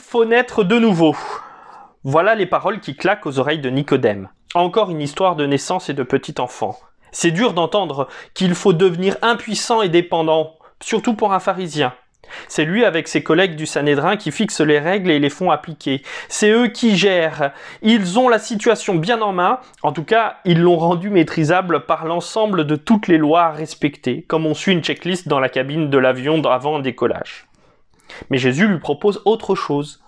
faut naître de nouveau. Voilà les paroles qui claquent aux oreilles de Nicodème. Encore une histoire de naissance et de petit enfant. C'est dur d'entendre qu'il faut devenir impuissant et dépendant, surtout pour un pharisien. C'est lui avec ses collègues du Sanhédrin qui fixent les règles et les font appliquer. C'est eux qui gèrent. Ils ont la situation bien en main. En tout cas, ils l'ont rendue maîtrisable par l'ensemble de toutes les lois à respecter, comme on suit une checklist dans la cabine de l'avion avant un décollage. Mais Jésus lui propose autre chose.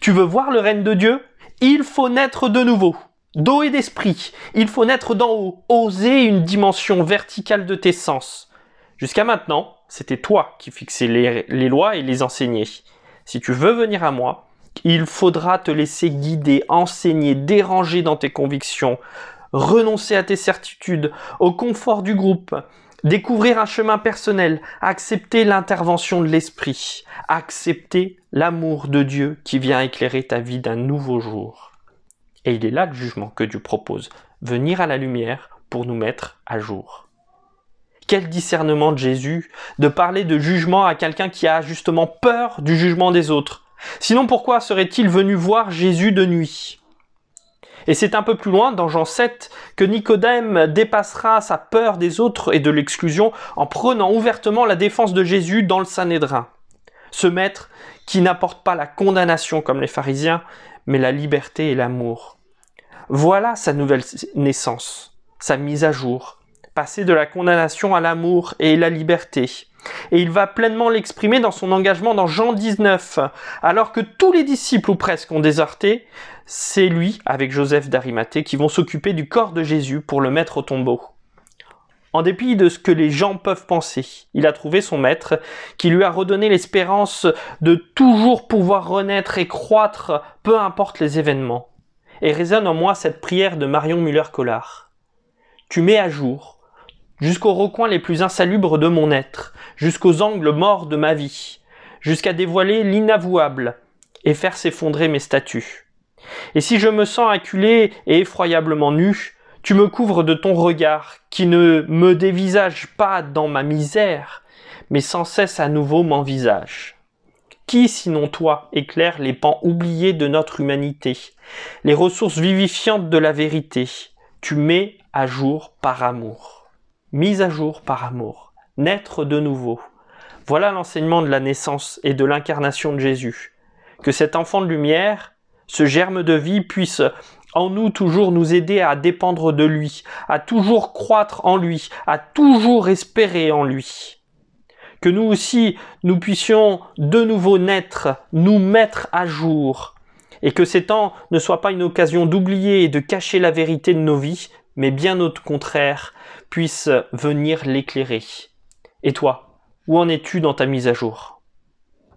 Tu veux voir le règne de Dieu? Il faut naître de nouveau. D'eau et d'esprit. Il faut naître d'en haut. Oser une dimension verticale de tes sens. Jusqu'à maintenant, c'était toi qui fixais les, les, lois et les enseignais. Si tu veux venir à moi, il faudra te laisser guider, enseigner, déranger dans tes convictions, renoncer à tes certitudes, au confort du groupe, découvrir un chemin personnel, accepter l'intervention de l'esprit, accepter l'amour de Dieu qui vient éclairer ta vie d'un nouveau jour. Et il est là le jugement que Dieu propose, venir à la lumière pour nous mettre à jour. Quel discernement de Jésus de parler de jugement à quelqu'un qui a justement peur du jugement des autres. Sinon pourquoi serait-il venu voir Jésus de nuit? Et c'est un peu plus loin, dans Jean 7, que Nicodème dépassera sa peur des autres et de l'exclusion en prenant ouvertement la défense de Jésus dans le Sanhédrin. Ce maître qui n'apporte pas la condamnation comme les pharisiens, mais la liberté et l'amour. Voilà sa nouvelle naissance, sa mise à jour, passer de la condamnation à l'amour et la liberté. Et il va pleinement l'exprimer dans son engagement dans Jean 19. Alors que tous les disciples ou presque ont déserté, c'est lui, avec Joseph d'Arimathée, qui vont s'occuper du corps de Jésus pour le mettre au tombeau. En dépit de ce que les gens peuvent penser, il a trouvé son maître qui lui a redonné l'espérance de toujours pouvoir renaître et croître, peu importe les événements. Et résonne en moi cette prière de Marion Muller-Collard. Tu mets à jour, jusqu'aux recoins les plus insalubres de mon être, jusqu'aux angles morts de ma vie, jusqu'à dévoiler l'inavouable et faire s'effondrer mes statues. Et si je me sens acculé et effroyablement nu, tu me couvres de ton regard, qui ne me dévisage pas dans ma misère, mais sans cesse à nouveau m'envisage. Qui, sinon toi, éclaire les pans oubliés de notre humanité, les ressources vivifiantes de la vérité, tu mets à jour par amour mise à jour par amour, naître de nouveau. Voilà l'enseignement de la naissance et de l'incarnation de Jésus. Que cet enfant de lumière, ce germe de vie puisse en nous toujours nous aider à dépendre de lui, à toujours croître en lui, à toujours espérer en lui. Que nous aussi, nous puissions de nouveau naître, nous mettre à jour, et que ces temps ne soient pas une occasion d'oublier et de cacher la vérité de nos vies, mais bien au contraire, puisse venir l'éclairer. Et toi, où en es-tu dans ta mise à jour?